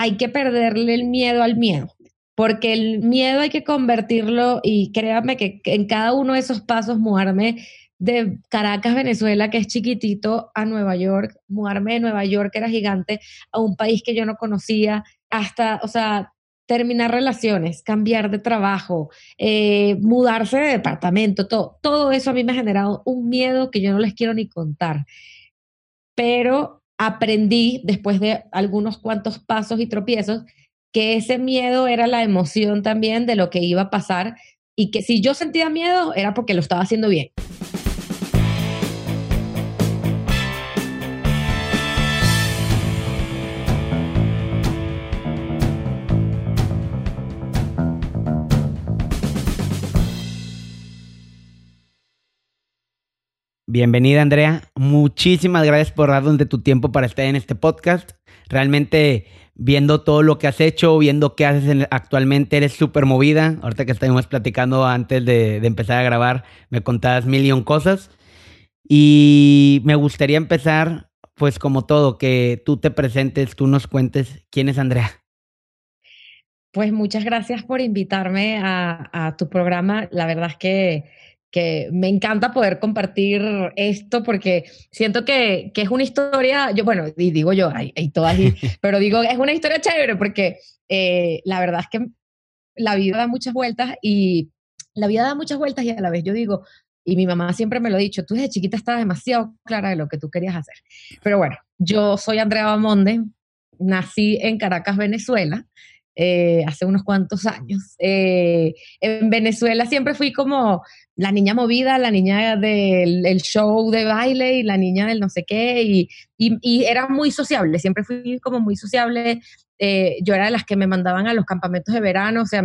hay que perderle el miedo al miedo, porque el miedo hay que convertirlo y créanme que en cada uno de esos pasos mudarme de Caracas, Venezuela, que es chiquitito, a Nueva York, mudarme de Nueva York, que era gigante, a un país que yo no conocía, hasta, o sea, terminar relaciones, cambiar de trabajo, eh, mudarse de departamento, todo, todo eso a mí me ha generado un miedo que yo no les quiero ni contar. Pero aprendí después de algunos cuantos pasos y tropiezos que ese miedo era la emoción también de lo que iba a pasar y que si yo sentía miedo era porque lo estaba haciendo bien. Bienvenida, Andrea. Muchísimas gracias por darnos de tu tiempo para estar en este podcast. Realmente, viendo todo lo que has hecho, viendo qué haces actualmente, eres súper movida. Ahorita que estuvimos platicando antes de, empezar a grabar, me contabas mil cosas. Y me gustaría empezar, pues como todo, que tú te presentes, tú nos cuentes quién es Andrea. Pues muchas gracias por invitarme a tu programa. La verdad es que que me encanta poder compartir esto porque siento que, que es una historia, yo bueno, y digo yo, hay, hay todas, pero digo, es una historia chévere porque eh, la verdad es que la vida da muchas vueltas y la vida da muchas vueltas y a la vez yo digo, y mi mamá siempre me lo ha dicho, tú desde chiquita estabas demasiado clara de lo que tú querías hacer. Pero bueno, yo soy Andrea Bamonde, nací en Caracas, Venezuela, eh, hace unos cuantos años. Eh, en Venezuela siempre fui como la niña movida, la niña del show de baile y la niña del no sé qué, y, y, era muy sociable, siempre fui como muy sociable. Eh, yo era de las que me mandaban a los campamentos de verano, o sea,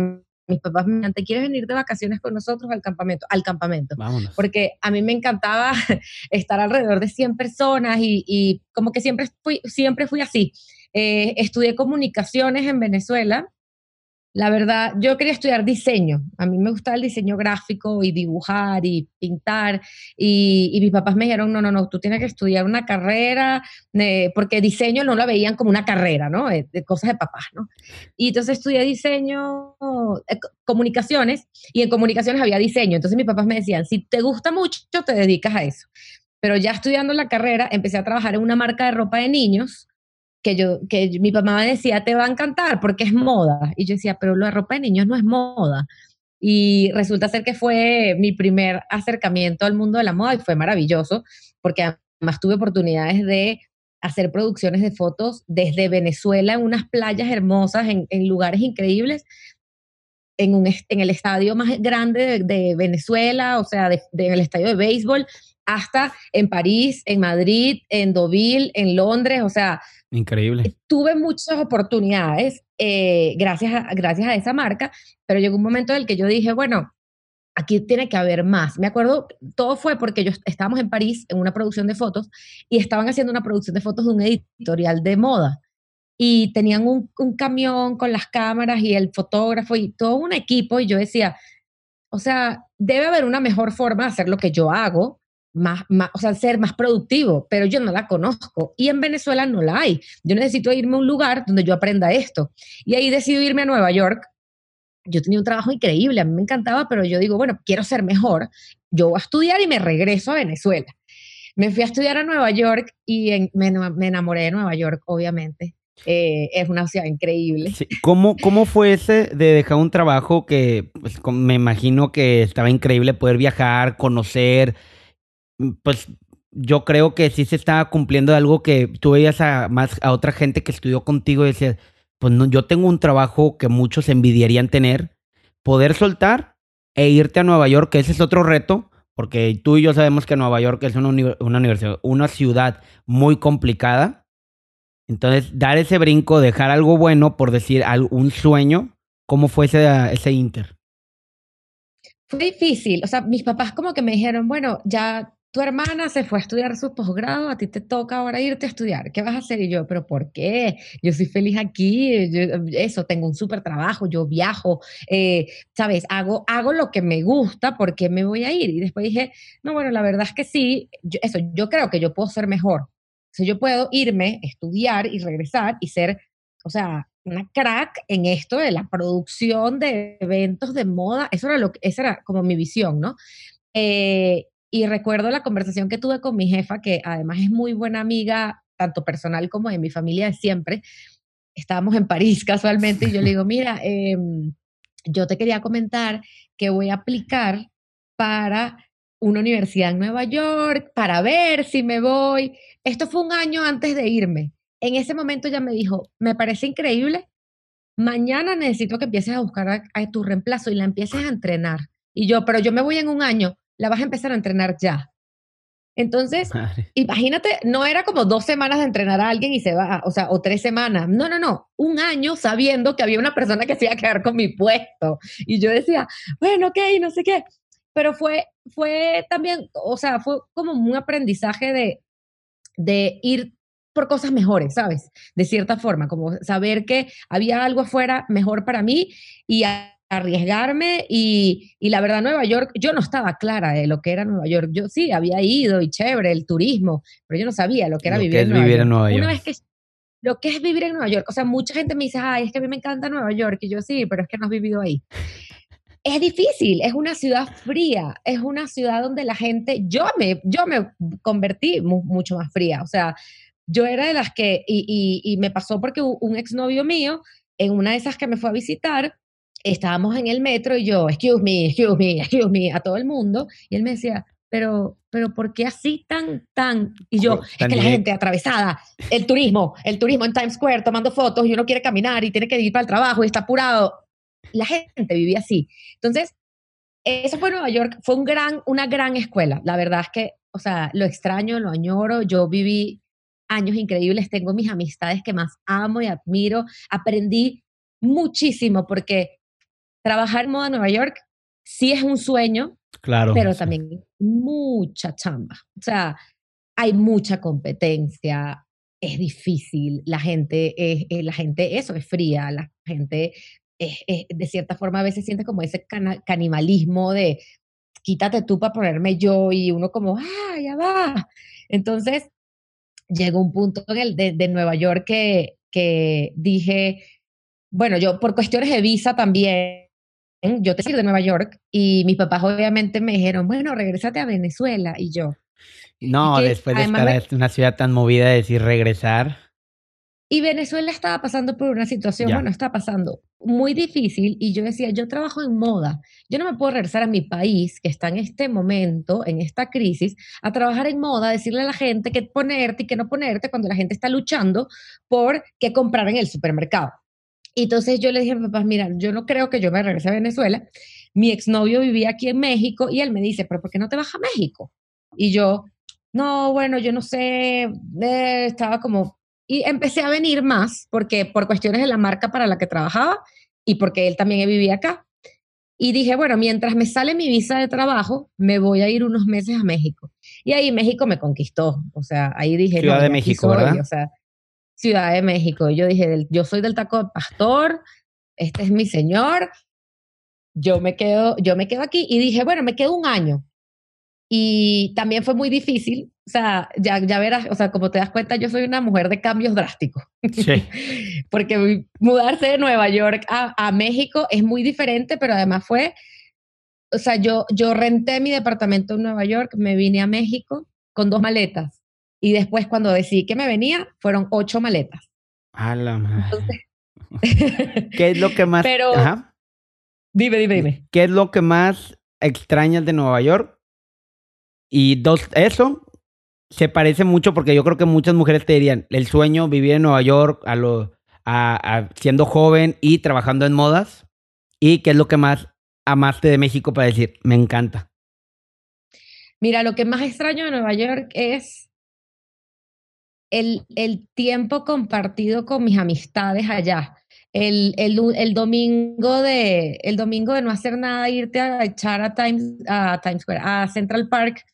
mis papás me ¿te quieres venir de vacaciones con nosotros al campamento? Al campamento. Porque a mí me encantaba estar alrededor de 100 personas y, y como que siempre fui, siempre fui así. Eh, estudié comunicaciones en Venezuela la verdad, yo quería estudiar diseño. A mí me gustaba el diseño gráfico y dibujar y pintar. Y, mis papás me dijeron, no, no, no, tú tienes que estudiar una carrera, eh, porque diseño no lo veían como una carrera, ¿no? Eh, de, cosas de papás, ¿no? Y entonces estudié diseño, eh, comunicaciones, y en comunicaciones había diseño. Entonces mis papás me decían, si te gusta mucho, te dedicas a eso. Pero ya estudiando la carrera, empecé a trabajar en una marca de ropa de niños que yo, que mi mamá decía, te va a encantar porque es moda. Y yo decía, pero la ropa de niños no es moda. Y resulta ser que fue mi primer acercamiento al mundo de la moda y fue maravilloso porque además tuve oportunidades de hacer producciones de fotos desde Venezuela en unas playas hermosas, en, lugares increíbles, en, un, en el estadio más grande de, Venezuela, o sea, de, en el estadio de béisbol, hasta en París, en Madrid, en Deauville, en Londres, o sea, Increíble. Tuve muchas oportunidades eh, gracias, a, gracias a esa marca, pero llegó un momento en el que yo dije, bueno, aquí tiene que haber más. Me acuerdo, todo fue porque yo estábamos en París en una producción de fotos y estaban haciendo una producción de fotos de un editorial de moda. Y tenían un, un camión con las cámaras y el fotógrafo y todo un equipo. Y yo decía, o sea, debe haber una mejor forma de hacer lo que yo hago más, o sea, ser más productivo, pero yo no la conozco y en Venezuela no la hay. Yo necesito irme a un lugar donde yo aprenda esto. Y ahí decido irme a Nueva York. Yo tenía un trabajo increíble, a mí me encantaba, pero yo digo, bueno, quiero ser mejor. Yo voy a estudiar y me regreso a Venezuela. Me fui a estudiar a Nueva York y me, enamoré de Nueva York, obviamente. Eh, es una ciudad increíble. ¿Cómo, ¿Cómo fue ese de dejar un trabajo que pues, me imagino que estaba increíble poder viajar, conocer, pues yo creo que sí se estaba cumpliendo algo que tú veías a más a otra gente que estudió contigo y decías, pues no, yo tengo un trabajo que muchos envidiarían tener, poder soltar e irte a Nueva York, que ese es otro reto, porque tú y yo sabemos que Nueva York es una, una universidad, una ciudad muy complicada. Entonces, dar ese brinco, dejar algo bueno, por decir un sueño, ¿cómo fue ese, ese inter? Fue difícil, o sea, mis papás como que me dijeron, bueno, ya tu hermana se fue a estudiar su posgrado, a ti te toca ahora irte a estudiar, ¿qué vas a hacer? Y yo, pero ¿por qué? Yo soy feliz aquí, eso, tengo un súper trabajo, yo viajo, eh, ¿sabes? Hago, hago lo que me gusta, ¿por qué me voy a ir? Y después dije, no, bueno, la verdad es que sí, eso, yo creo que yo puedo ser mejor. O sea, yo puedo irme, estudiar y regresar y ser, o sea, una crack en esto de la producción de eventos de moda. Eso era lo esa era como mi visión, ¿no? Eh, y recuerdo la conversación que tuve con mi jefa, que además es muy buena amiga, tanto personal como de mi familia de siempre. Estábamos en París casualmente y yo le digo, mira, em, yo te quería comentar que voy a aplicar para una universidad en Nueva York para ver si me voy. Esto fue un año antes de irme. En ese momento ya me dijo, me parece increíble, mañana necesito que empieces a buscar a, tu reemplazo y la empieces a entrenar. Y yo, pero yo me voy en un año, la vas a empezar a entrenar ya. Entonces, imagínate, no era como dos semanas de entrenar a alguien y se va, o sea, o tres semanas. No, no, no, un año sabiendo que había una persona que se iba a quedar con mi puesto. Y yo decía, bueno, ok, no sé qué. Pero fue, fue también, o sea, fue como un aprendizaje de, de ir por cosas mejores, ¿sabes? De cierta forma, como saber que había algo afuera mejor para mí y arriesgarme y, y, la verdad Nueva York, yo no estaba clara de lo que era Nueva York. Yo sí, había ido y chévere, el turismo, pero yo no sabía lo que era vivir, en, Nueva vivir en Nueva York. Una vez que lo que es vivir en Nueva York, o sea, mucha gente me dice, ay, es que a mí me encanta Nueva York, y yo sí, pero es que no has vivido ahí. Es difícil, es una ciudad fría, es una ciudad donde la gente, yo me, yo me convertí mucho más fría, o sea, yo era de las que, y, y, me pasó porque un exnovio mío, en una de esas que me fue a visitar, estábamos en el metro y yo, excuse me, excuse me, excuse me, a todo el mundo, y él me decía, pero, pero ¿por qué así tan, tan? Y yo, es que la gente atravesada, el turismo, el turismo en Times Square, tomando fotos, y uno quiere caminar y tiene que ir para el trabajo y está apurado. La gente vivía así. Entonces, eso fue Nueva York, fue un gran, una gran escuela. La verdad es que, o sea, lo extraño, lo añoro. Yo viví años increíbles, tengo mis amistades que más amo y admiro, aprendí muchísimo porque trabajar en moda en Nueva York sí es un sueño, claro, pero también mucha chamba. O sea, hay mucha competencia, es difícil, la gente es, la gente eso es fría, la gente es, de cierta forma a veces siente como ese canibalismo de quítate tú para ponerme yo y uno como, ah, ya va. Entonces, llegó un punto en el de, Nueva York que, que dije, bueno, yo por cuestiones de visa también, yo te sigo de Nueva York y mis papás obviamente me dijeron, bueno, regresate a Venezuela y yo. No, después de estar en una ciudad tan movida, decir regresar. Y Venezuela estaba pasando por una situación, bueno, está pasando muy difícil y yo decía, yo trabajo en moda, yo no me puedo regresar a mi país que está en este momento, en esta crisis, a trabajar en moda, decirle a la gente qué ponerte y qué no ponerte cuando la gente está luchando por qué comprar en el supermercado. Y entonces yo le dije a mi papá, mira, yo no creo que yo me regrese a Venezuela. Mi exnovio vivía aquí en México y él me dice, pero ¿por qué no te vas a México? Y yo, no, bueno, yo no sé, eh, estaba como y empecé a venir más porque por cuestiones de la marca para la que trabajaba y porque él también vivía acá. Y dije, bueno, mientras me sale mi visa de trabajo, me voy a ir unos meses a México. Y ahí México me conquistó. O sea, ahí dije... Ciudad de México, ¿verdad? O sea, Ciudad de México. Yo dije, yo soy del taco pastor, este es mi señor, yo me quedo, yo me quedo aquí. Y dije, bueno, me quedo un año. Y también fue muy difícil, o sea, ya, ya verás, o sea, como te das cuenta, yo soy una mujer de cambios drásticos. Sí. Porque mudarse de Nueva York a, a, México es muy diferente, pero además fue, o sea, yo, yo renté mi departamento en Nueva York, me vine a México con dos maletas. Y después cuando decidí que me venía, fueron ocho maletas. A la madre. ¿Qué es lo que más... Pero... Dime, dime, dime. ¿Qué es lo que más extrañas de Nueva York? Y dos, eso se parece mucho porque yo creo que muchas mujeres te dirían el sueño vivir en Nueva York a lo, a, siendo joven y trabajando en modas. ¿Y qué es lo que más amaste de México para decir, me encanta? Mira, lo que más extraño de Nueva York es el, el tiempo compartido con mis amistades allá. El, el, el, domingo de, el domingo de no hacer nada, irte a echar a Times, a Times Square, a Central Park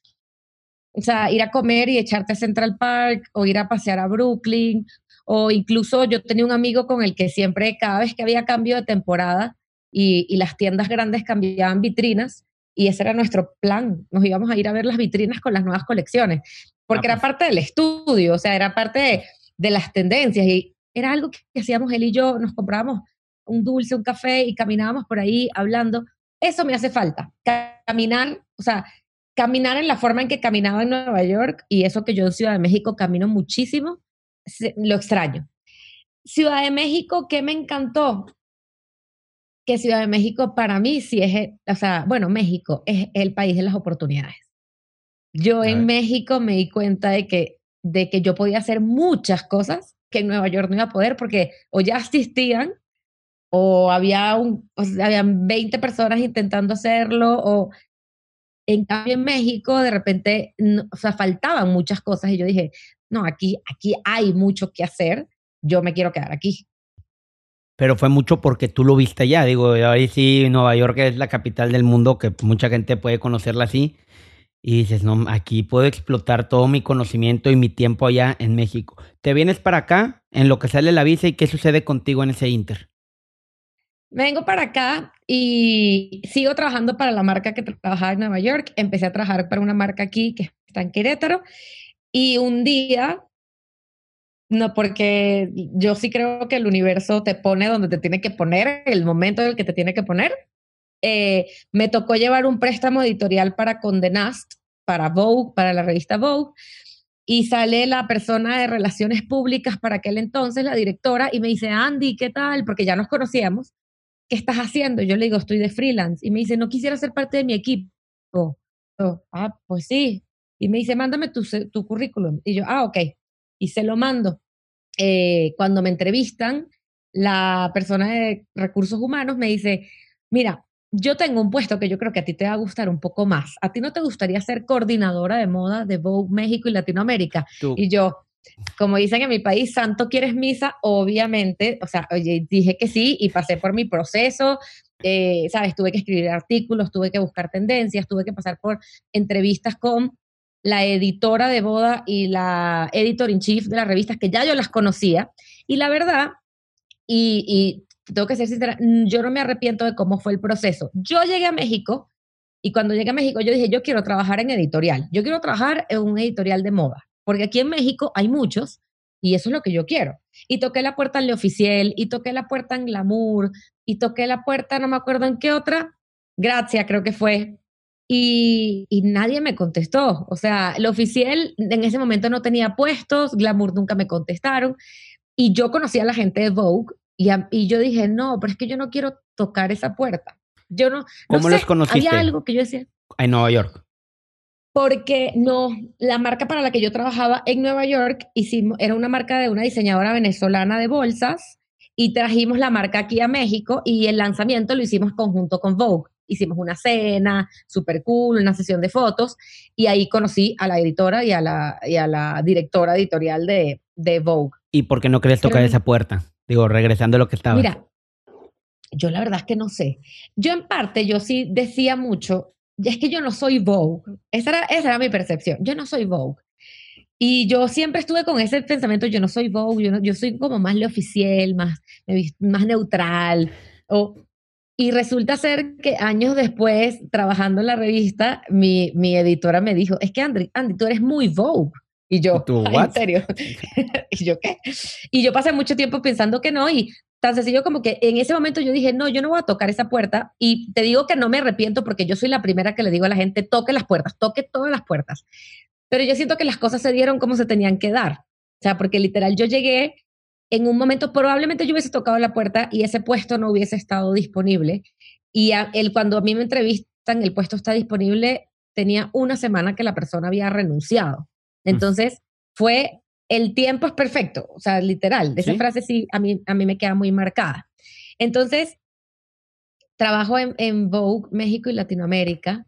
o sea, ir a comer y echarte a Central Park o ir a pasear a Brooklyn o incluso yo tenía un amigo con el que siempre, cada vez que había cambio de temporada y, y las tiendas grandes cambiaban vitrinas y ese era nuestro plan, nos íbamos a ir a ver las vitrinas con las nuevas colecciones, porque era ah, pues. parte del estudio, o sea, era parte de, de las tendencias y era algo que hacíamos él y yo, nos comprábamos un dulce, un café y caminábamos por ahí hablando. Eso me hace falta, caminar, o sea, caminar en la forma en que caminaba en Nueva York y eso que yo en Ciudad de México camino muchísimo, lo extraño. Ciudad de México, ¿qué me encantó? Que Ciudad de México para mí sí es, o sea, bueno, México es el país de las oportunidades. Yo en México me di cuenta de que, de que yo podía hacer muchas cosas que en Nueva York no iba a poder porque o ya existían o había un, o habían 20 personas intentando hacerlo o en cambio, en México, de repente, o sea, faltaban muchas cosas y yo dije, no, aquí, aquí hay mucho que hacer, yo me quiero quedar aquí. Pero fue mucho porque tú lo viste allá, digo, ahí sí, Nueva York es la capital del mundo, que mucha gente puede conocerla así, y dices, no, aquí puedo explotar todo mi conocimiento y mi tiempo allá en México. Te vienes para acá, en lo que sale la visa, y qué sucede contigo en ese inter vengo para acá y sigo trabajando para la marca que trabajaba en Nueva York. Empecé a trabajar para una marca aquí que está en Querétaro. Y un día, no, porque yo sí creo que el universo te pone donde te tiene que poner, el momento en el que te tiene que poner. Eh, me tocó llevar un préstamo editorial para Condenast, para Vogue, para la revista Vogue. Y sale la persona de relaciones públicas para aquel entonces, la directora, y me dice, Andy, ¿qué tal? Porque ya nos conocíamos ¿qué estás haciendo? Yo le digo, estoy de freelance. Y me dice, no quisiera ser parte de mi equipo. ah, pues sí. Y me dice, mándame tu, tu currículum. Y yo, ah, ok. Y se lo mando. Eh, cuando me entrevistan, la persona de recursos humanos me dice, mira, yo tengo un puesto que yo creo que a ti te va a gustar un poco más. ¿A ti no te gustaría ser coordinadora de moda de Vogue México y Latinoamérica? Y yo, como dicen en mi país, santo quieres misa, obviamente, o sea, oye, dije que sí y pasé por mi proceso, eh, sabes, tuve que escribir artículos, tuve que buscar tendencias, tuve que pasar por entrevistas con la editora de boda y la editor in chief de las revistas que ya yo las conocía y la verdad, y, y tengo que ser sincera, yo no me arrepiento de cómo fue el proceso. Yo llegué a México y cuando llegué a México yo dije, yo quiero trabajar en editorial, yo quiero trabajar en un editorial de moda porque aquí en México hay muchos y eso es lo que yo quiero. Y toqué la puerta en Le Oficial, y toqué la puerta en Glamour, y toqué la puerta, no me acuerdo en qué otra, Gracias, creo que fue. Y, y, nadie me contestó. O sea, el oficial en ese momento no tenía puestos, Glamour nunca me contestaron. Y yo conocía a la gente de Vogue y, y yo dije, no, pero es que yo no quiero tocar esa puerta. Yo no. ¿Cómo los conociste? Había algo que yo decía. En Nueva York porque no, la marca para la que yo trabajaba en Nueva York hicimos, era una marca de una diseñadora venezolana de bolsas y trajimos la marca aquí a México y el lanzamiento lo hicimos conjunto con Vogue. Hicimos una cena súper cool, una sesión de fotos y ahí conocí a la editora y a la, y a la directora editorial de, de Vogue. ¿Y por qué no querés tocar esa puerta? Digo, regresando a lo que estaba. Mira, yo la verdad es que no sé. Yo en parte, yo sí decía mucho, es que yo no soy Vogue. Esa era, esa era mi percepción. Yo no soy Vogue. Y yo siempre estuve con ese pensamiento, yo no soy Vogue, yo, yo soy como más le oficial, más, más neutral. O, y resulta ser que años después, trabajando en la revista, mi, mi editora me dijo, es que Andy, Andy, tú eres muy Vogue. Y yo, ¿en serio? ¿Y yo qué? Y yo pasé mucho tiempo pensando que no, y tan sencillo como que en ese momento yo dije, no, yo no voy a tocar esa puerta y te digo que no me arrepiento porque yo soy la primera que le digo a la gente, toque las puertas, toque todas las puertas. Pero yo siento que las cosas se dieron como se tenían que dar. O sea, porque literal yo llegué en un momento, probablemente yo hubiese tocado la puerta y ese puesto no hubiese estado disponible. Y él, cuando a mí me entrevistan, el puesto está disponible, tenía una semana que la persona había renunciado. Entonces, fue el tiempo es perfecto, o sea, literal, de esa frase sí, a mí, a mí me queda muy marcada. Entonces, trabajo en, en Vogue, México y Latinoamérica,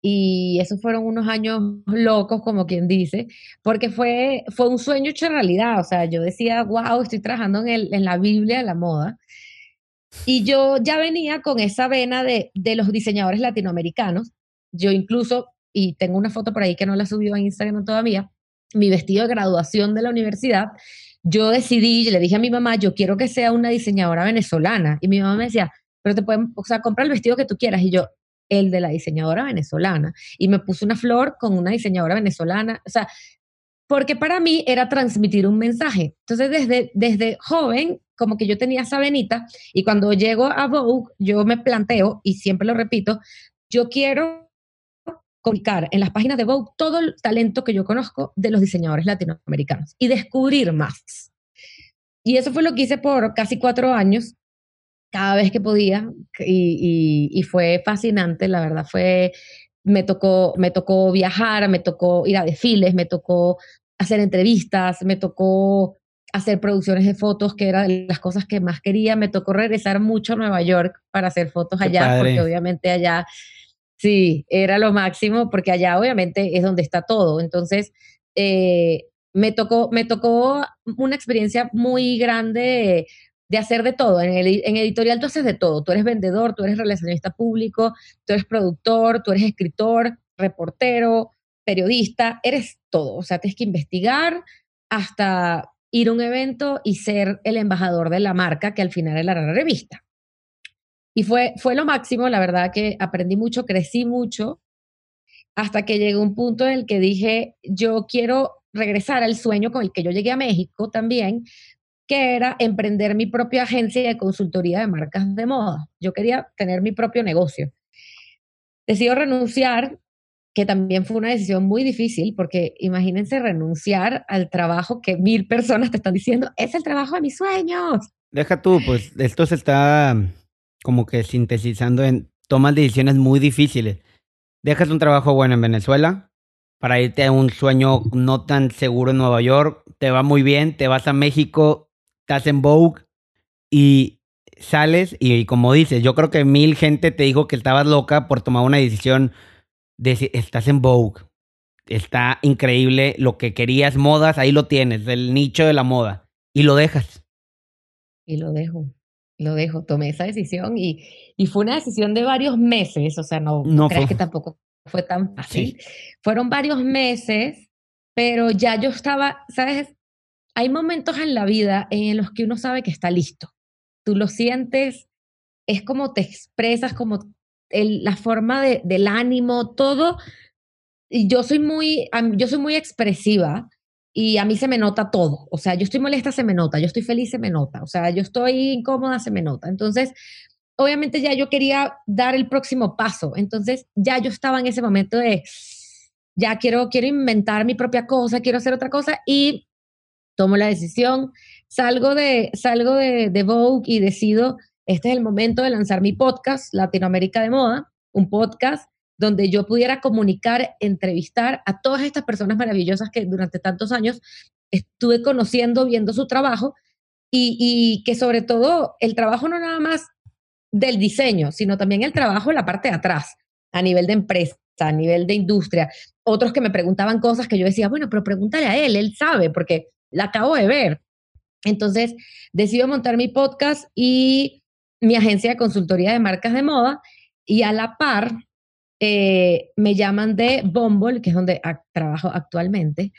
y esos fueron unos años locos, como quien dice, porque fue, fue un sueño hecho realidad, o sea, yo decía, wow, estoy trabajando en, el, en la Biblia de la moda, y yo ya venía con esa vena de, de los diseñadores latinoamericanos, yo incluso, y tengo una foto por ahí que no la subido a Instagram todavía, mi vestido de graduación de la universidad, yo decidí, le dije a mi mamá, yo quiero que sea una diseñadora venezolana. Y mi mamá me decía, pero te pueden, o sea, compra el vestido que tú quieras. Y yo, el de la diseñadora venezolana. Y me puse una flor con una diseñadora venezolana. O sea, porque para mí era transmitir un mensaje. Entonces, desde, desde joven, como que yo tenía esa venita, y cuando llego a Vogue, yo me planteo, y siempre lo repito, yo quiero comunicar en las páginas de Vogue todo el talento que yo conozco de los diseñadores latinoamericanos y descubrir más. Y eso fue lo que hice por casi cuatro años, cada vez que podía, y, y, y fue fascinante, la verdad, fue me tocó, me tocó viajar, me tocó ir a desfiles, me tocó hacer entrevistas, me tocó hacer producciones de fotos, que era de las cosas que más quería. Me tocó regresar mucho a Nueva York para hacer fotos allá, porque obviamente allá, sí, era lo máximo, porque allá obviamente es donde está todo. Entonces, eh, me, tocó, me tocó una experiencia muy grande de hacer de todo. En, el, en editorial tú haces de todo. Tú eres vendedor, tú eres relacionista público, tú eres productor, tú eres escritor, reportero, periodista, eres todo. O sea, tienes que investigar hasta ir a un evento y ser el embajador de la marca, que al final era la revista. Y fue, fue lo máximo, la verdad que aprendí mucho, crecí mucho, hasta que llegó un punto en el que dije, yo quiero regresar al sueño con el que yo llegué a México también, que era emprender mi propia agencia de consultoría de marcas de moda. Yo quería tener mi propio negocio. Decido renunciar, que también fue una decisión muy difícil, porque imagínense renunciar al trabajo que mil personas te están diciendo, es el trabajo de mis sueños. Deja tú, pues esto se está como que sintetizando en tomas decisiones muy difíciles. Dejas un trabajo bueno en Venezuela para irte a un sueño no tan seguro en Nueva York, te va muy bien, te vas a México, estás en Vogue y sales y, como dices, yo creo que mil gente te dijo que estabas loca por tomar una decisión de estás en Vogue. Está increíble lo que querías, modas, ahí lo tienes, el nicho de la moda. Y lo dejas. Y lo dejo, lo dejo. Tomé esa decisión y, y fue una decisión de varios meses, o sea, no, no, creas que tampoco fue tan fácil. Fueron varios meses, pero ya yo estaba, ¿sabes? Hay momentos en la vida en los que uno sabe que está listo. Tú lo sientes, es como te expresas, como la forma de, del ánimo, todo. Y yo soy muy, yo soy muy expresiva y a mí se me nota todo. O sea, yo estoy molesta, se me nota. Yo estoy feliz, se me nota. O sea, yo estoy incómoda, se me nota. Entonces, obviamente ya yo quería dar el próximo paso. Entonces, ya yo estaba en ese momento de, ya quiero, quiero inventar mi propia cosa, quiero hacer otra cosa. Y tomo la decisión, salgo de, salgo de, de Vogue y decido, este es el momento de lanzar mi podcast, Latinoamérica de Moda, un podcast donde yo pudiera comunicar, entrevistar a todas estas personas maravillosas que durante tantos años estuve conociendo, viendo su trabajo y, y, que sobre todo el trabajo no nada más del diseño, sino también el trabajo la parte de atrás, a nivel de empresa, a nivel de industria. Otros que me preguntaban cosas que yo decía, bueno, pero pregúntale a él, él sabe, porque la acabo de ver. Entonces, decido montar mi podcast y mi agencia de consultoría de marcas de moda y a la par eh, me llaman de Bumble, que es donde trabajo actualmente.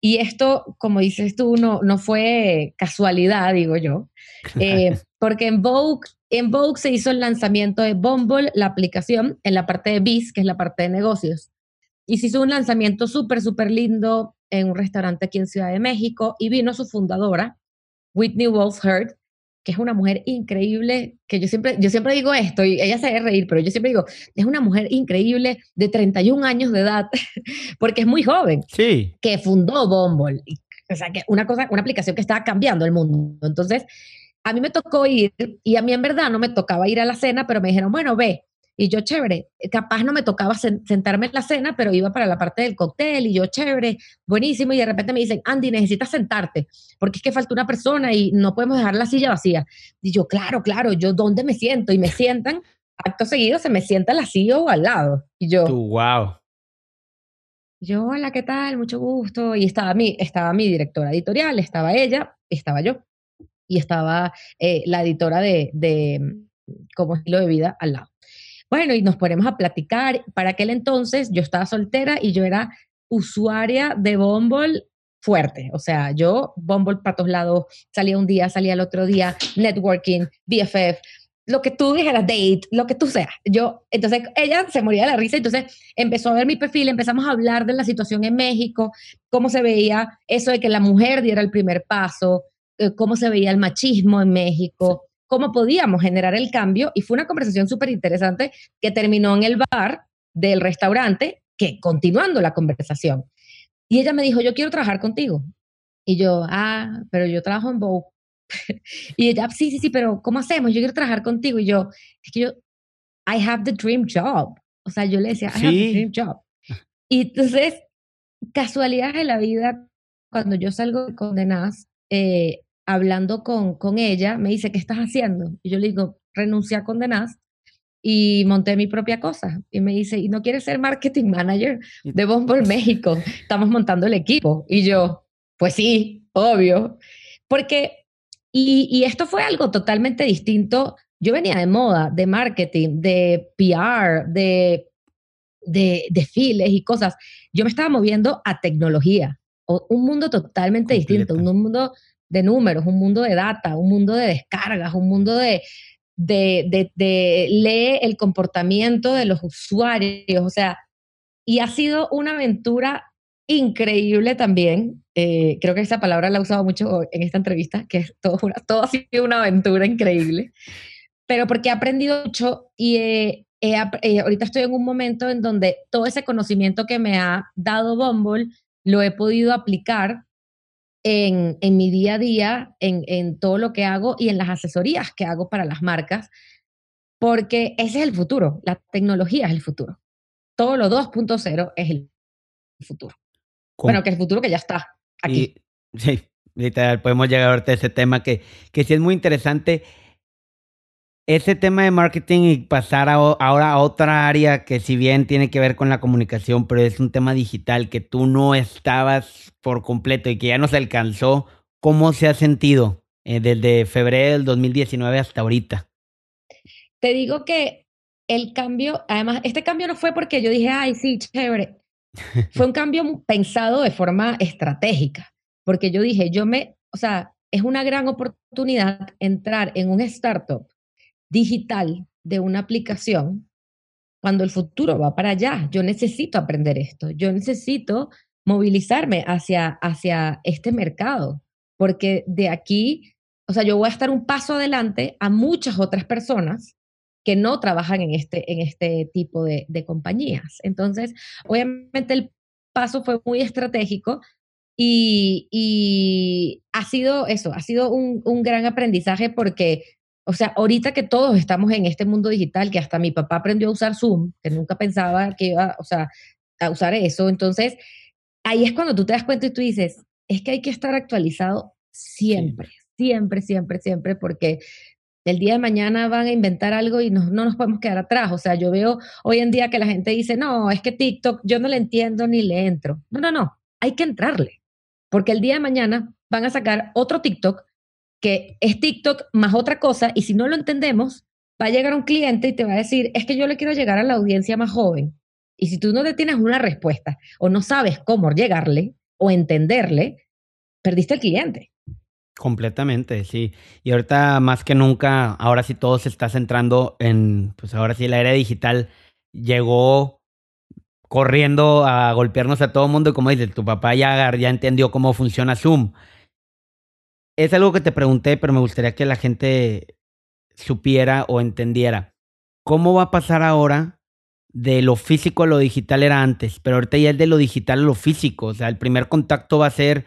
Y esto, como dices tú, no, no fue casualidad, digo yo, eh, porque en Vogue, en Vogue se hizo el lanzamiento de Bumble, la aplicación, en la parte de Biz, que es la parte de negocios. Y se hizo un lanzamiento súper, súper lindo, en un restaurante aquí en Ciudad de México y vino su fundadora, Whitney Wolf Heard, que es una mujer increíble, que yo siempre, yo siempre digo esto, y ella se debe reír, pero yo siempre digo, es una mujer increíble de 31 años de edad, porque es muy joven, sí. que fundó Bumble, o sea, que una cosa, una aplicación que estaba cambiando el mundo. Entonces, a mí me tocó ir, y a mí en verdad no me tocaba ir a la cena, pero me dijeron, bueno, ve, y yo, chévere, capaz no me tocaba sentarme en la cena, pero iba para la parte del cóctel y yo, chévere, buenísimo. Y de repente me dicen, Andy, necesitas sentarte, porque es que falta una persona y no podemos dejar la silla vacía. Y yo, claro, claro, yo, ¿dónde me siento? Y me sientan, acto seguido se me sienta la silla o al lado. Y yo, wow. Yo, hola, ¿qué tal? Mucho gusto. Y estaba mi, estaba mi directora editorial, estaba ella, estaba yo. Y estaba eh, la editora de, de como estilo de vida al lado. Bueno, y nos ponemos a platicar. Para aquel entonces yo estaba soltera y yo era usuaria de Bumble fuerte. O sea, yo Bumble para todos lados, salía un día, salía el otro día, networking, BFF, lo que tú dijeras, date, lo que tú seas. Yo, entonces ella se moría de la risa, entonces empezó a ver mi perfil, empezamos a hablar de la situación en México, cómo se veía eso de que la mujer diera el primer paso, eh, cómo se veía el machismo en México, cómo podíamos generar el cambio y fue una conversación súper interesante que terminó en el bar del restaurante, que continuando la conversación. Y ella me dijo, yo quiero trabajar contigo. Y yo, ah, pero yo trabajo en Vogue. y ella, sí, sí, sí, pero ¿cómo hacemos? Yo quiero trabajar contigo. Y yo, es que yo, I have the dream job. O sea, yo le decía, I have the dream job. Y entonces, casualidad de la vida, cuando yo salgo de Condenas, eh, hablando con, con ella, me dice, ¿qué estás haciendo? Y yo le digo, renuncié a Condenas y monté mi propia cosa. Y me dice, ¿y no quieres ser marketing manager de Bumble México? Estamos montando el equipo. Y yo, pues sí, obvio. Porque, y, y esto fue algo totalmente distinto. Yo venía de moda, de marketing, de PR, de, de desfiles y cosas. Yo me estaba moviendo a tecnología, un mundo totalmente distinto, un mundo de números, un mundo de data, un mundo de descargas, un mundo de, de, de, lee el comportamiento de los usuarios, o sea, y ha sido una aventura increíble también. Eh, creo que esa palabra la he usado mucho en esta entrevista, que es todo, todo ha sido una aventura increíble, pero porque he aprendido mucho y eh, ahorita estoy en un momento en donde todo ese conocimiento que me ha dado Bumble lo he podido aplicar en, en mi día a día, en, en todo lo que hago y en las asesorías que hago para las marcas, porque ese es el futuro, la tecnología es el futuro. Todo lo 2.0 es el futuro. Bueno, que es el futuro que ya está aquí. sí, literal, podemos llegar ahorita a ese tema que, que sí es muy interesante ese tema de marketing y pasar ahora a otra área que si bien tiene que ver con la comunicación, pero es un tema digital que tú no estabas por completo y que ya no se alcanzó, ¿cómo se ha sentido eh, desde febrero del 2019 hasta ahorita? Te digo que el cambio, además, este cambio no fue porque yo dije, ay, sí, chévere. fue un cambio pensado de forma estratégica, porque yo dije, yo me, o sea, es una gran oportunidad entrar en un startup digital de una aplicación cuando el futuro va para allá. Yo necesito aprender esto, yo necesito movilizarme hacia, hacia este mercado, porque de aquí, o sea, yo voy a estar un paso adelante a muchas otras personas que no trabajan en este, en este tipo de, compañías. Entonces, obviamente el paso fue muy estratégico y, y, ha sido eso, ha sido un, un, gran aprendizaje porque o sea, ahorita que todos estamos en este mundo digital, que hasta mi papá aprendió a usar Zoom, que nunca pensaba que iba, o sea, a usar eso, entonces ahí es cuando tú te das cuenta y tú dices, es que hay que estar actualizado siempre, siempre, siempre, siempre, porque el día de mañana van a inventar algo y no, no nos podemos quedar atrás. O sea, yo veo hoy en día que la gente dice, no, es que TikTok yo no le entiendo ni le entro. No, no, no, hay que entrarle, porque el día de mañana van a sacar otro TikTok que es TikTok más otra cosa, y si no lo entendemos, va a llegar un cliente y te va a decir, es que yo le quiero llegar a la audiencia más joven. Y si tú no le tienes una respuesta o no sabes cómo llegarle o entenderle, perdiste el cliente. Completamente, sí. Y ahorita más que nunca, ahora sí todo se está centrando en, pues ahora sí la era digital llegó corriendo a golpearnos a todo mundo y como dices, tu papá ya, ya entendió cómo funciona Zoom es algo que te pregunté, pero me gustaría que la gente supiera o entendiera. ¿Cómo va a pasar ahora de lo físico a lo digital era antes, pero ahorita ya es de lo digital a lo físico? O sea, el primer contacto va a ser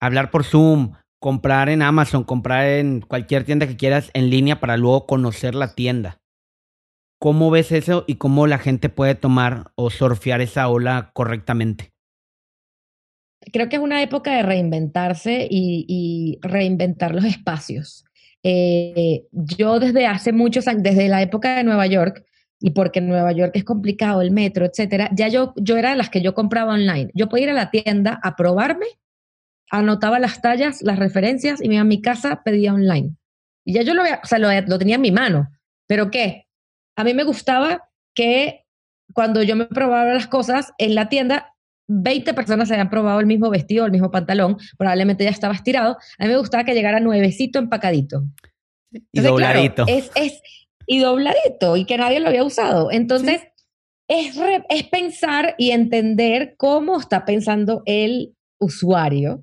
hablar por Zoom, comprar en Amazon, comprar en cualquier tienda que quieras en línea para luego conocer la tienda. ¿Cómo ves eso y cómo la gente puede tomar o surfear esa ola correctamente? Creo que es una época de reinventarse y, reinventar los espacios. Eh, yo desde hace muchos años, desde la época de Nueva York, y porque en Nueva York es complicado el metro, etcétera, ya yo, yo era de las que yo compraba online. Yo podía ir a la tienda a probarme, anotaba las tallas, las referencias y me iba a mi casa, pedía online. Y ya yo lo, o sea, lo, lo tenía en mi mano. ¿Pero qué? A mí me gustaba que cuando yo me probaba las cosas en la tienda, 20 personas se habían probado el mismo vestido, el mismo pantalón, probablemente ya estaba estirado. A mí me gustaba que llegara nuevecito, empacadito. y dobladito. es, es, y dobladito, y que nadie lo había usado. Entonces, es, es pensar y entender cómo está pensando el usuario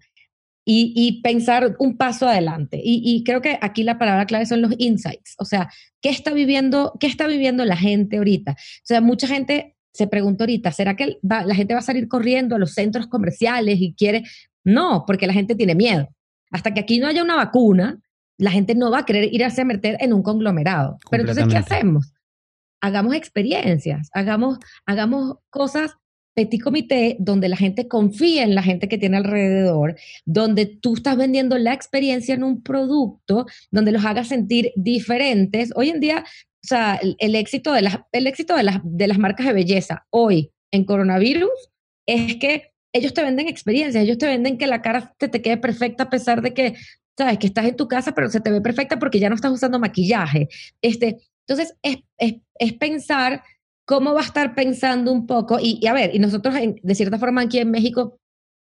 y, y pensar un paso adelante. Y, y, creo que aquí la palabra clave son los insights. O sea, ¿qué está viviendo, qué está viviendo la gente ahorita? O sea, mucha gente se pregunta ahorita, ¿será que la gente va a salir corriendo a los centros comerciales y quiere? No, porque la gente tiene miedo. Hasta que aquí no haya una vacuna, la gente no va a querer ir a meter en un conglomerado. Pero entonces, ¿qué hacemos? Hagamos experiencias, hagamos, hagamos cosas petit comité donde la gente confía en la gente que tiene alrededor, donde tú estás vendiendo la experiencia en un producto, donde los hagas sentir diferentes. Hoy en día, o sea, el, éxito, de las, el éxito de, las, de las marcas de belleza hoy en coronavirus es que ellos te venden experiencias, ellos te venden que la cara te, te quede perfecta a pesar de que, sabes, que estás en tu casa, pero se te ve perfecta porque ya no estás usando maquillaje. Este, entonces, es, es, es pensar cómo va a estar pensando un poco. Y, a ver, y nosotros de cierta forma aquí en México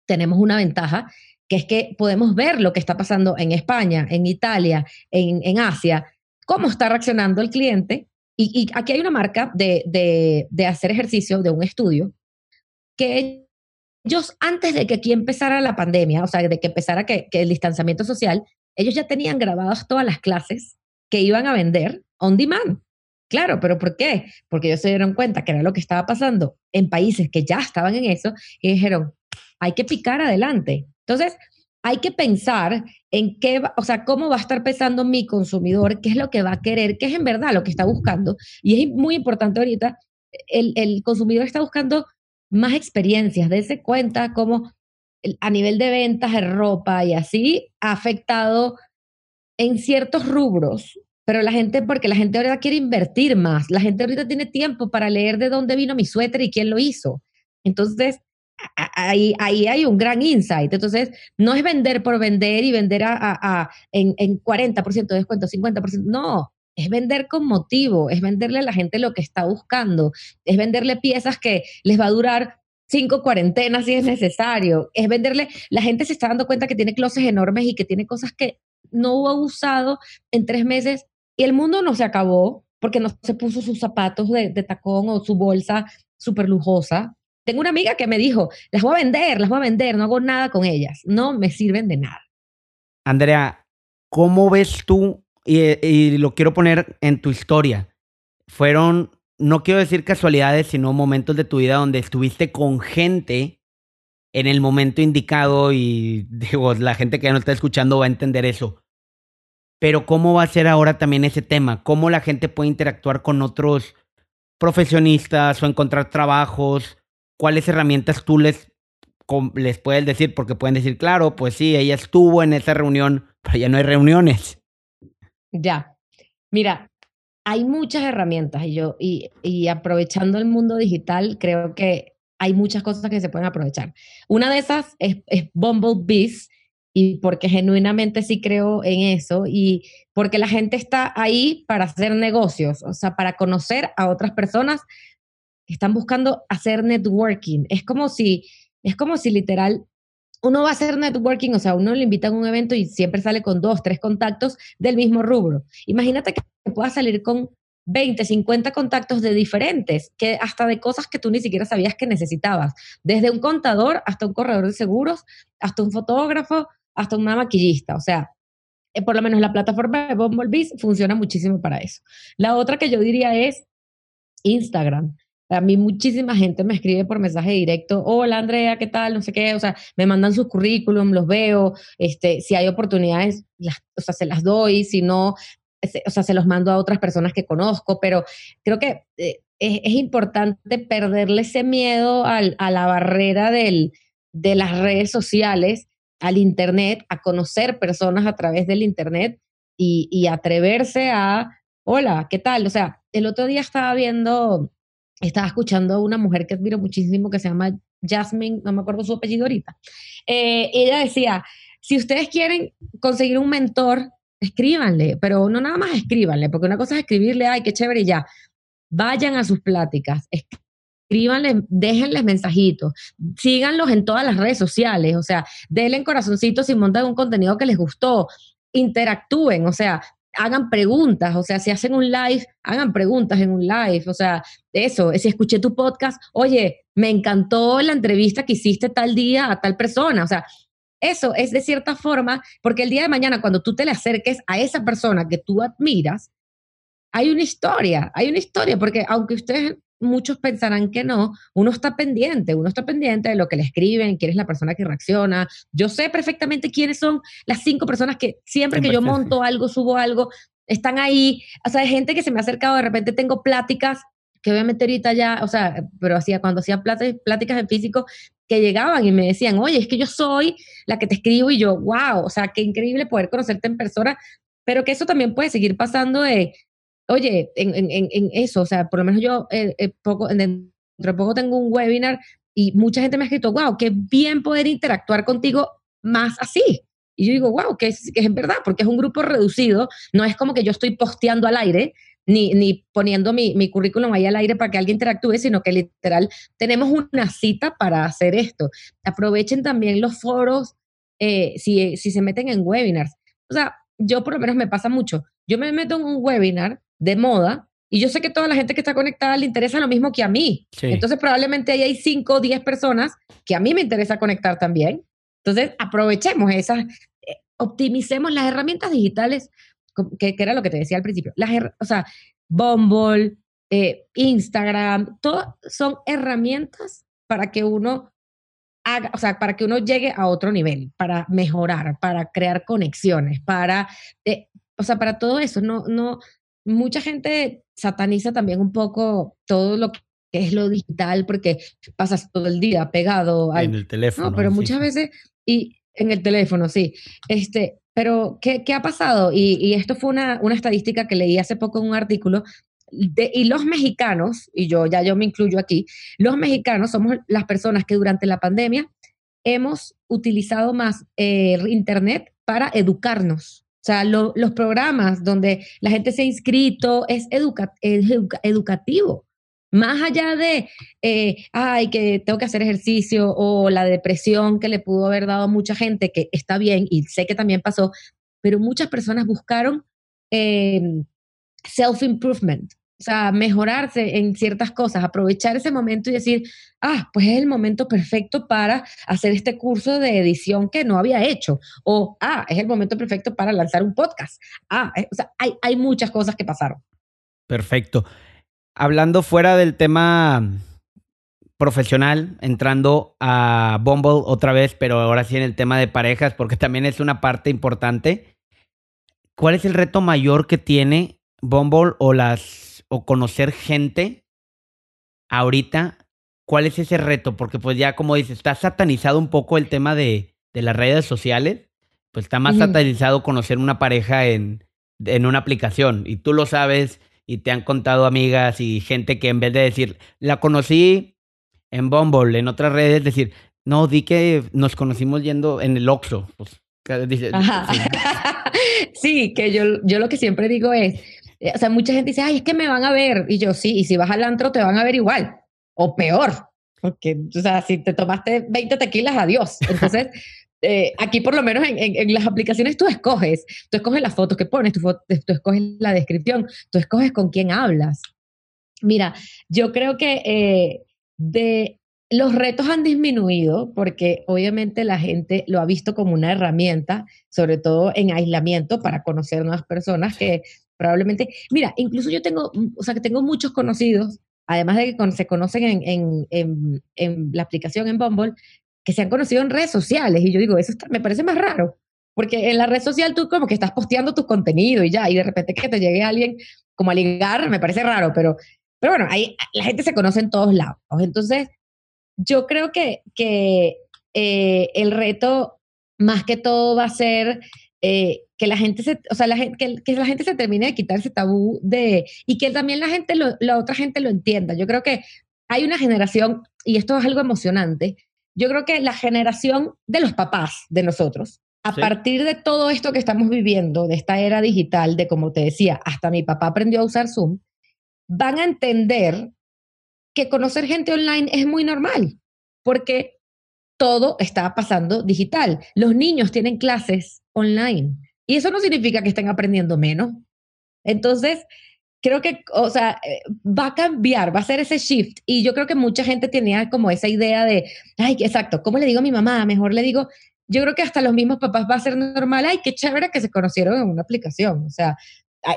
tenemos una ventaja, que es que podemos ver lo que está pasando en España, en Italia, en, en Asia, cómo está reaccionando el cliente. Y, aquí hay una marca de, de, hacer ejercicio, de un estudio, que ellos antes de que aquí empezara la pandemia, o sea, de que empezara que, que el distanciamiento social, ellos ya tenían grabadas todas las clases que iban a vender on demand. Claro, pero ¿por qué? Porque ellos se dieron cuenta que era lo que estaba pasando en países que ya estaban en eso y dijeron, hay que picar adelante. Entonces, hay que pensar en qué, o sea, cómo va a estar pensando mi consumidor, qué es lo que va a querer, qué es en verdad lo que está buscando. Y es muy importante ahorita, el, consumidor está buscando más experiencias, dése cuenta cómo a nivel de ventas de ropa y así ha afectado en ciertos rubros pero la gente, porque la gente ahora quiere invertir más, la gente ahorita tiene tiempo para leer de dónde vino mi suéter y quién lo hizo. Entonces, ahí, ahí hay un gran insight. Entonces, no es vender por vender y vender a, a, en, en 40% de descuento, 50%, no, es vender con motivo, es venderle a la gente lo que está buscando, es venderle piezas que les va a durar cinco cuarentenas si es necesario, es venderle, la gente se está dando cuenta que tiene closets enormes y que tiene cosas que no ha usado en tres meses y el mundo no se acabó porque no se puso sus zapatos de, tacón o su bolsa súper lujosa. Tengo una amiga que me dijo, las voy a vender, las voy a vender, no hago nada con ellas, no me sirven de nada. Andrea, ¿cómo ves tú, y, lo quiero poner en tu historia, fueron, no quiero decir casualidades, sino momentos de tu vida donde estuviste con gente en el momento indicado y digo, la gente que no está escuchando va a entender eso. Pero ¿cómo va a ser ahora también ese tema? ¿Cómo la gente puede interactuar con otros profesionistas o encontrar trabajos? ¿Cuáles herramientas tú les, les puedes decir? Porque pueden decir, claro, pues sí, ella estuvo en esa reunión, pero ya no hay reuniones. Ya. Mira, hay muchas herramientas y yo, y, aprovechando el mundo digital, creo que hay muchas cosas que se pueden aprovechar. Una de esas es, es Bumblebees, y porque genuinamente sí creo en eso y porque la gente está ahí para hacer negocios, o sea, para conocer a otras personas están buscando hacer networking. Es como si, es como si literal uno va a hacer networking, o sea, uno le invita a un evento y siempre sale con dos, tres contactos del mismo rubro. Imagínate que puedas salir con 20, 50 contactos de diferentes, que hasta de cosas que tú ni siquiera sabías que necesitabas, desde un contador hasta un corredor de seguros, hasta un fotógrafo, hasta una maquillista. O sea, eh, por lo menos la plataforma de Bumblebees funciona muchísimo para eso. La otra que yo diría es Instagram. A mí muchísima gente me escribe por mensaje directo, hola Andrea, ¿qué tal? No sé qué, o sea, me mandan sus currículum, los veo, este, si hay oportunidades, o sea, se las doy, si no, o sea, se los mando a otras personas que conozco, pero creo que eh, es, es, importante perderle ese miedo al, a la barrera del, de las redes sociales al Internet, a conocer personas a través del Internet y, atreverse a, hola, ¿qué tal? O sea, el otro día estaba viendo, estaba escuchando a una mujer que admiro muchísimo que se llama Jasmine, no me acuerdo su apellido ahorita. Eh, ella decía, si ustedes quieren conseguir un mentor, escríbanle, pero no nada más escríbanle, porque una cosa es escribirle, ay, qué chévere y ya. Vayan a sus pláticas, escríbanles, déjenles mensajitos, síganlos en todas las redes sociales, o sea, denle corazoncitos si montan un contenido que les gustó, interactúen, o sea, hagan preguntas, o sea, si hacen un live, hagan preguntas en un live, o sea, eso, si escuché tu podcast, oye, me encantó la entrevista que hiciste tal día a tal persona, o sea, eso es de cierta forma, porque el día de mañana cuando tú te le acerques a esa persona que tú admiras, hay una historia, hay una historia, porque aunque ustedes muchos pensarán que no, uno está pendiente, uno está pendiente de lo que le escriben, quién es la persona que reacciona. Yo sé perfectamente quiénes son las cinco personas que siempre que yo monto algo, subo algo, están ahí. O sea, hay gente que se me ha acercado, de repente tengo pláticas que obviamente ahorita ya, o sea, pero hacía cuando hacía pláticas en físico, que llegaban y me decían, oye, es que yo soy la que te escribo y yo, wow, o sea, qué increíble poder conocerte en persona, pero que eso también puede seguir pasando de, oye, en, en, en eso, o sea, por lo menos yo eh, eh, poco, dentro de poco tengo un webinar y mucha gente me ha escrito, wow, qué bien poder interactuar contigo más así. Y yo digo, wow, que es, que es verdad, porque es un grupo reducido, no es como que yo estoy posteando al aire, ni, ni poniendo mi, mi, currículum ahí al aire para que alguien interactúe, sino que literal tenemos una cita para hacer esto. Aprovechen también los foros eh, si, si se meten en webinars. O sea, yo por lo menos me pasa mucho. Yo me meto en un webinar de moda y yo sé que toda la gente que está conectada le interesa lo mismo que a mí. Entonces probablemente ahí hay 5 o 10 personas que a mí me interesa conectar también. Entonces aprovechemos esas, eh, optimicemos las herramientas digitales, que, era lo que te decía al principio. Las, o sea, Bumble, eh, Instagram, todo son herramientas para que uno haga, o sea, para que uno llegue a otro nivel, para mejorar, para crear conexiones, para, eh, o sea, para todo eso. No, no, mucha gente sataniza también un poco todo lo que es lo digital porque pasas todo el día pegado al, en el teléfono. No, pero muchas veces y en el teléfono, sí. Este, pero ¿qué, qué ha pasado? Y, y, esto fue una, una estadística que leí hace poco en un artículo. De, y los mexicanos, y yo ya yo me incluyo aquí, los mexicanos somos las personas que durante la pandemia hemos utilizado más eh, Internet para educarnos. O sea, los programas donde la gente se ha inscrito es, educativo. Más allá de, eh, ay, que tengo que hacer ejercicio o la depresión que le pudo haber dado a mucha gente, que está bien y sé que también pasó, pero muchas personas buscaron em, self-improvement, sea, mejorarse en ciertas cosas, aprovechar ese momento y decir, ah, pues es el momento perfecto para hacer este curso de edición que no había hecho. O, ah, es el momento perfecto para lanzar un podcast. Ah, eh, o sea, hay, hay muchas cosas que pasaron. Perfecto. Hablando fuera del tema profesional, entrando a Bumble otra vez, pero ahora sí en el tema de parejas, porque también es una parte importante. ¿Cuál es el reto mayor que tiene Bumble o las o conocer gente ahorita, ¿cuál es ese reto? Porque pues ya como dices, está satanizado un poco el tema de, de las redes sociales, pues está más satanizado conocer una pareja en, en una aplicación y tú lo sabes y te han contado amigas y gente que en vez de decir, la conocí en Bumble, en otras redes, decir, no, di que nos conocimos yendo en el Oxxo. Pues, sí. sí, que yo, yo lo que siempre digo es, o sea, mucha gente dice, ay, es que me van a ver. Y yo, sí, y si vas al antro te van a ver igual, o peor. Porque, o sea, si te tomaste 20 tequilas, adiós. Entonces, eh, aquí por lo menos en, en, las aplicaciones tú escoges, tú escoges las fotos que pones, tú, tú, escoges la descripción, tú escoges con quién hablas. Mira, yo creo que eh, de los retos han disminuido porque obviamente la gente lo ha visto como una herramienta, sobre todo en aislamiento para conocer nuevas personas que probablemente, mira, incluso yo tengo, o sea, que tengo muchos conocidos, además de que se conocen en, en, en, la aplicación en Bumble, que se han conocido en redes sociales. Y yo digo, eso me parece más raro, porque en la red social tú como que estás posteando tu contenido y ya, y de repente que te llegue alguien como a ligar, me parece raro, pero, pero bueno, ahí la gente se conoce en todos lados. Entonces, yo creo que, que eh, el reto más que todo va a ser eh, que la gente se, o sea, la gente, que, que, la gente se termine de quitar ese tabú de, y que también la gente, lo, la otra gente lo entienda. Yo creo que hay una generación, y esto es algo emocionante, yo creo que la generación de los papás de nosotros, a partir de todo esto que estamos viviendo, de esta era digital, de como te decía, hasta mi papá aprendió a usar Zoom, van a entender que conocer gente online es muy normal, porque todo está pasando digital. Los niños tienen clases online y eso no significa que estén aprendiendo menos. Entonces, creo que, o sea, eh, va a cambiar, va a ser ese shift. Y yo creo que mucha gente tenía como esa idea de, ay, exacto, ¿cómo le digo a mi mamá? Mejor le digo, yo creo que hasta los mismos papás va a ser normal, ay, qué chévere que se conocieron en una aplicación. O sea,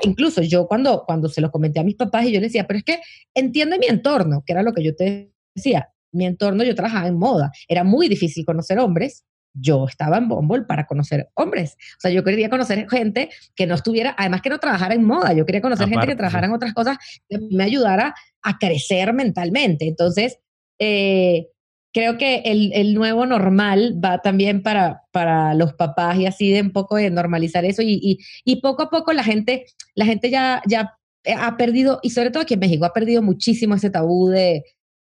incluso yo cuando, cuando se lo comenté a mis papás y yo les decía, pero es que entiende mi entorno, que era lo que yo te decía, mi entorno, yo trabajaba en moda, era muy difícil conocer hombres, yo estaba en Bumble para conocer hombres. O sea, yo quería conocer gente que no estuviera, además que no trabajara en moda, yo quería conocer gente que trabajara en otras cosas que me ayudara a crecer mentalmente. Entonces, eh, creo que el, el, nuevo normal va también para, para los papás y así de un poco de normalizar eso y, y, y poco a poco la gente, la gente ya, ya ha perdido, y sobre todo aquí en México, ha perdido muchísimo ese tabú de,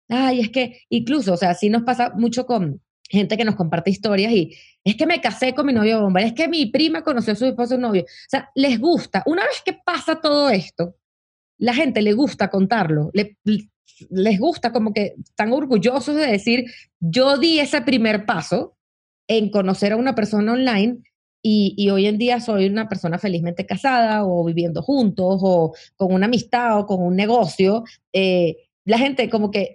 ay, es que incluso, o sea, sí nos pasa mucho con gente que nos comparte historias y es que me casé con mi novio bomba, es que mi prima conoció a su esposo novio. O sea, les gusta. Una vez que pasa todo esto, la gente le gusta contarlo, le, les gusta como que están orgullosos de decir, yo di ese primer paso en conocer a una persona online y, y, hoy en día soy una persona felizmente casada o viviendo juntos o con una amistad o con un negocio. Eh, la gente como que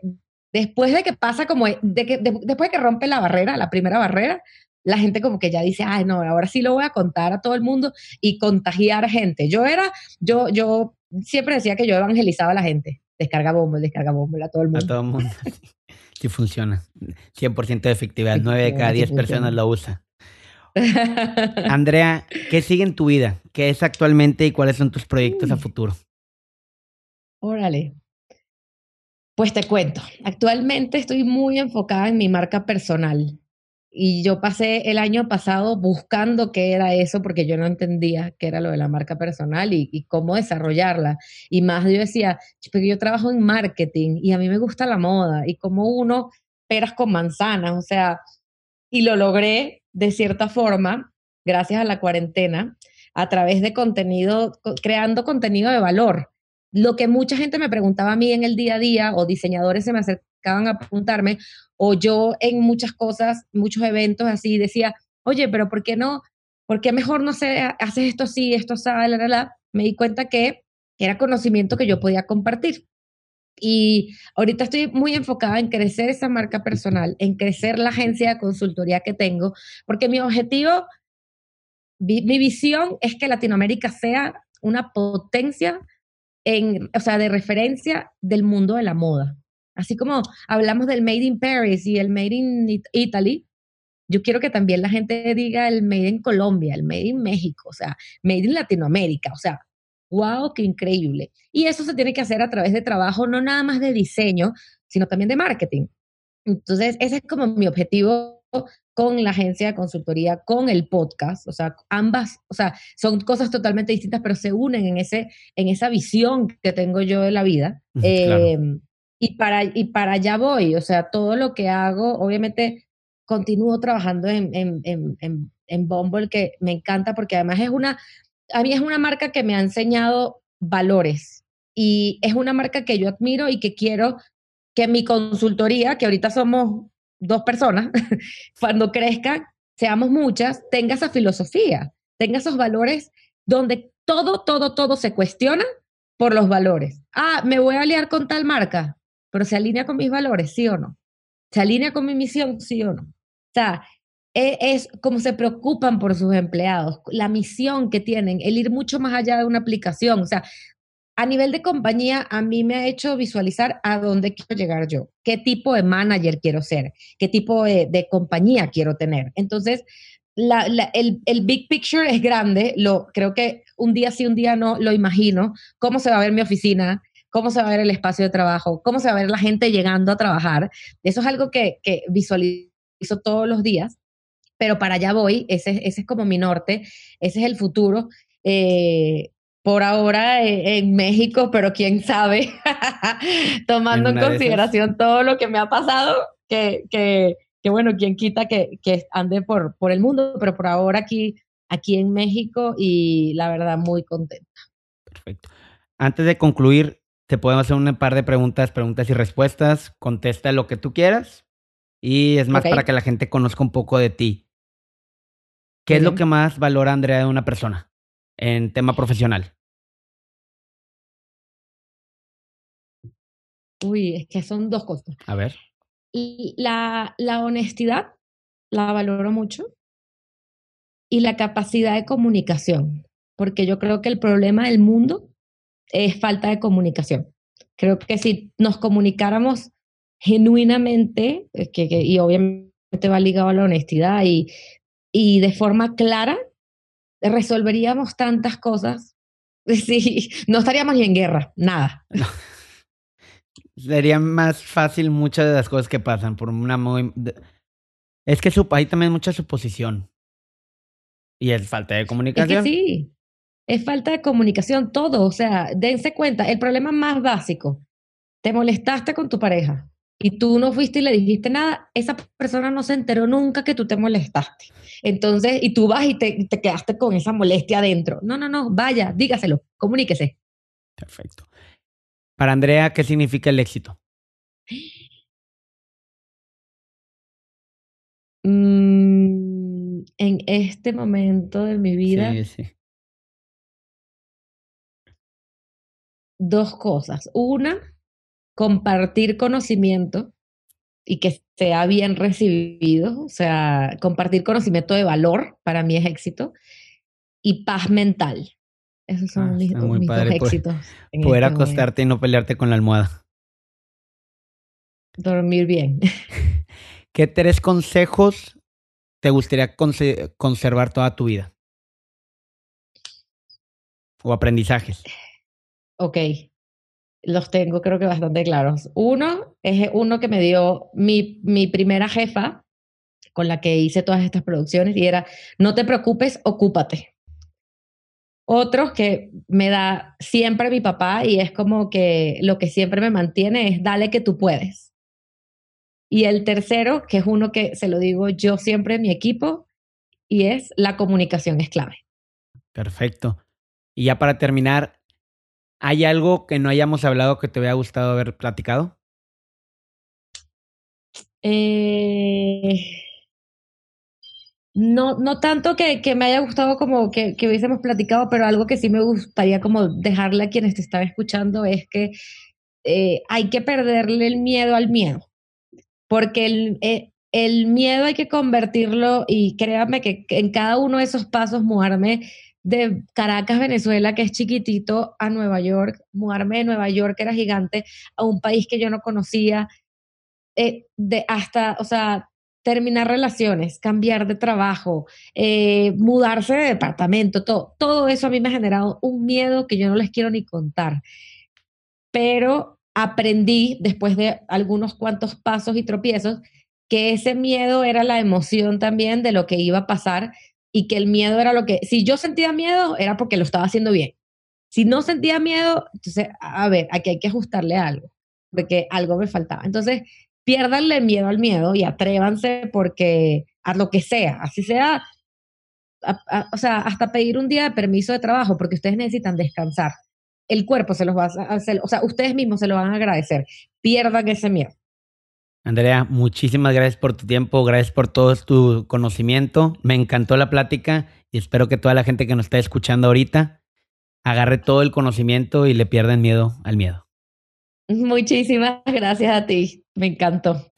después de que pasa como, de que, después de que rompe la barrera, la primera barrera, la gente como que ya dice, ay, no, ahora sí lo voy a contar a todo el mundo y contagiar gente. Yo era, yo, yo siempre decía que yo evangelizaba a la gente. Descarga bomba, descarga bomba a todo el mundo. A todo el mundo. Sí, funciona. 100% de efectividad. 9 de cada 10 personas lo usan. Andrea, ¿qué sigue en tu vida? ¿Qué es actualmente y cuáles son tus proyectos a futuro? Órale. Pues te cuento. Actualmente estoy muy enfocada en mi marca personal. Y yo pasé el año pasado buscando qué era eso porque yo no entendía qué era lo de la marca personal y, cómo desarrollarla. Y más yo decía, porque yo trabajo en marketing y a mí me gusta la moda y como uno peras con manzanas, o sea, y lo logré de cierta forma gracias a la cuarentena a través de contenido, creando contenido de valor. Lo que mucha gente me preguntaba a mí en el día a día o diseñadores se me acercaban a preguntarme, o yo en muchas cosas, muchos eventos así, decía, oye, pero ¿por qué no? ¿Por qué mejor no se haces esto así, esto sale, la, la, Me di cuenta que era conocimiento que yo podía compartir. Y ahorita estoy muy enfocada en crecer esa marca personal, en crecer la agencia de consultoría que tengo, porque mi objetivo, mi visión es que Latinoamérica sea una potencia en, o sea, de referencia del mundo de la moda. Así como hablamos del Made in Paris y el Made in Italy, yo quiero que también la gente diga el Made in Colombia, el Made in México, o sea, Made in Latinoamérica, o sea, wow, qué increíble. Y eso se tiene que hacer a través de trabajo, no nada más de diseño, sino también de marketing. Entonces, ese es como mi objetivo con la agencia de consultoría, con el podcast, o sea, ambas, o sea, son cosas totalmente distintas, pero se unen en, ese, en esa visión que tengo yo de la vida. Em, y para, y para allá voy, o sea, todo lo que hago, obviamente continúo trabajando en, en, en, en, Bumble, que me encanta porque además es una, a mí es una marca que me ha enseñado valores y es una marca que yo admiro y que quiero que mi consultoría, que ahorita somos dos personas, cuando crezca, seamos muchas, tenga esa filosofía, tenga esos valores donde todo, todo, todo se cuestiona por los valores. Ah, me voy a aliar con tal marca pero se alinea con mis valores, sí o no. Se alinea con mi misión, sí o no. O sea, e, es, como se preocupan por sus empleados, la misión que tienen, el ir mucho más allá de una aplicación. O sea, a nivel de compañía, a mí me ha hecho visualizar a dónde quiero llegar yo, qué tipo de manager quiero ser, qué tipo de, compañía quiero tener. Entonces, el, big picture es grande, lo, creo que un día sí, un día no, lo imagino, cómo se va a ver mi oficina, cómo se va a ver el espacio de trabajo, cómo se va a ver la gente llegando a trabajar. Eso es algo que, que visualizo todos los días, pero para allá voy, ese, ese es como mi norte, ese es el futuro. Eh, por ahora eh, en México, pero quién sabe, tomando en, consideración todo lo que me ha pasado, que, que, que bueno, quién quita que, que, ande por, por el mundo, pero por ahora aquí, aquí en México y la verdad muy contenta. Perfecto. Antes de concluir, te podemos hacer un par de preguntas, preguntas y respuestas. Contesta lo que tú quieras. Y es más para que la gente conozca un poco de ti. ¿Qué es lo que más valora Andrea de una persona en tema profesional? Uy, es que son dos cosas. A ver. La, la honestidad la valoro mucho y la capacidad de comunicación, porque yo creo que el problema del mundo es falta de comunicación. Creo que si nos comunicáramos genuinamente, que, que, y obviamente va ligado a la honestidad y, y de forma clara, resolveríamos tantas cosas. Sí, no estaríamos ni en guerra, nada. Sería más fácil muchas de las cosas que pasan por una muy... Es que hay también mucha suposición. Y es falta de comunicación. Es que sí, es falta de comunicación todo. O sea, dense cuenta, el problema más básico, te molestaste con tu pareja y tú no fuiste y le dijiste nada, esa persona no se enteró nunca que tú te molestaste. Entonces, y tú vas y te, te quedaste con esa molestia adentro. No, no, no, vaya, dígaselo, comuníquese. Perfecto. Para Andrea, ¿qué significa el éxito? Mm, en este momento de mi vida, Sí, sí. dos cosas. Una, compartir conocimiento y que sea bien recibido, o sea, compartir conocimiento de valor para mí es éxito y paz mental. Esos son Ah, mis, mis dos poder- éxitos. Poder este momento. acostarte y no pelearte con la almohada. Dormir bien. ¿Qué tres consejos te gustaría conse- conservar toda tu vida? O aprendizajes. Ok, los tengo creo que bastante claros. Uno es uno que me dio mi, mi primera jefa con la que hice todas estas producciones y era, no te preocupes, ocúpate. Otros que me da siempre mi papá y es como que lo que siempre me mantiene es, dale que tú puedes. Y el tercero, que es uno que se lo digo yo siempre a mi equipo, y es la comunicación es clave. Perfecto. Y ya para terminar, ¿hay algo que no hayamos hablado que te hubiera gustado haber platicado? Eh, no, no tanto que, me haya gustado como que, hubiésemos platicado, pero algo que sí me gustaría como dejarle a quienes te están escuchando es que eh, hay que perderle el miedo al miedo, porque el, eh, el miedo hay que convertirlo y créanme que en cada uno de esos pasos mudarme de Caracas, Venezuela, que es chiquitito, a Nueva York, mudarme de Nueva York, que era gigante, a un país que yo no conocía, eh, de hasta, o sea, terminar relaciones, cambiar de trabajo, eh, mudarse de departamento, todo, todo eso a mí me ha generado un miedo que yo no les quiero ni contar. Pero aprendí después de algunos cuantos pasos y tropiezos que ese miedo era la emoción también de lo que iba a pasar y que el miedo era lo que, si yo sentía miedo era porque lo estaba haciendo bien. Si no sentía miedo, entonces, a ver, aquí hay que ajustarle algo, porque algo me faltaba. Entonces, piérdanle miedo al miedo y atrévanse porque a lo que sea, así sea, o sea, hasta pedir un día de permiso de trabajo porque ustedes necesitan descansar. El cuerpo se los va a hacer, o sea, ustedes mismos se lo van a agradecer. Pierdan ese miedo. Andrea, muchísimas gracias por tu tiempo, gracias por todo tu conocimiento. Me encantó la plática y espero que toda la gente que nos está escuchando ahorita agarre todo el conocimiento y le pierdan miedo al miedo. Muchísimas gracias a ti. Me encantó.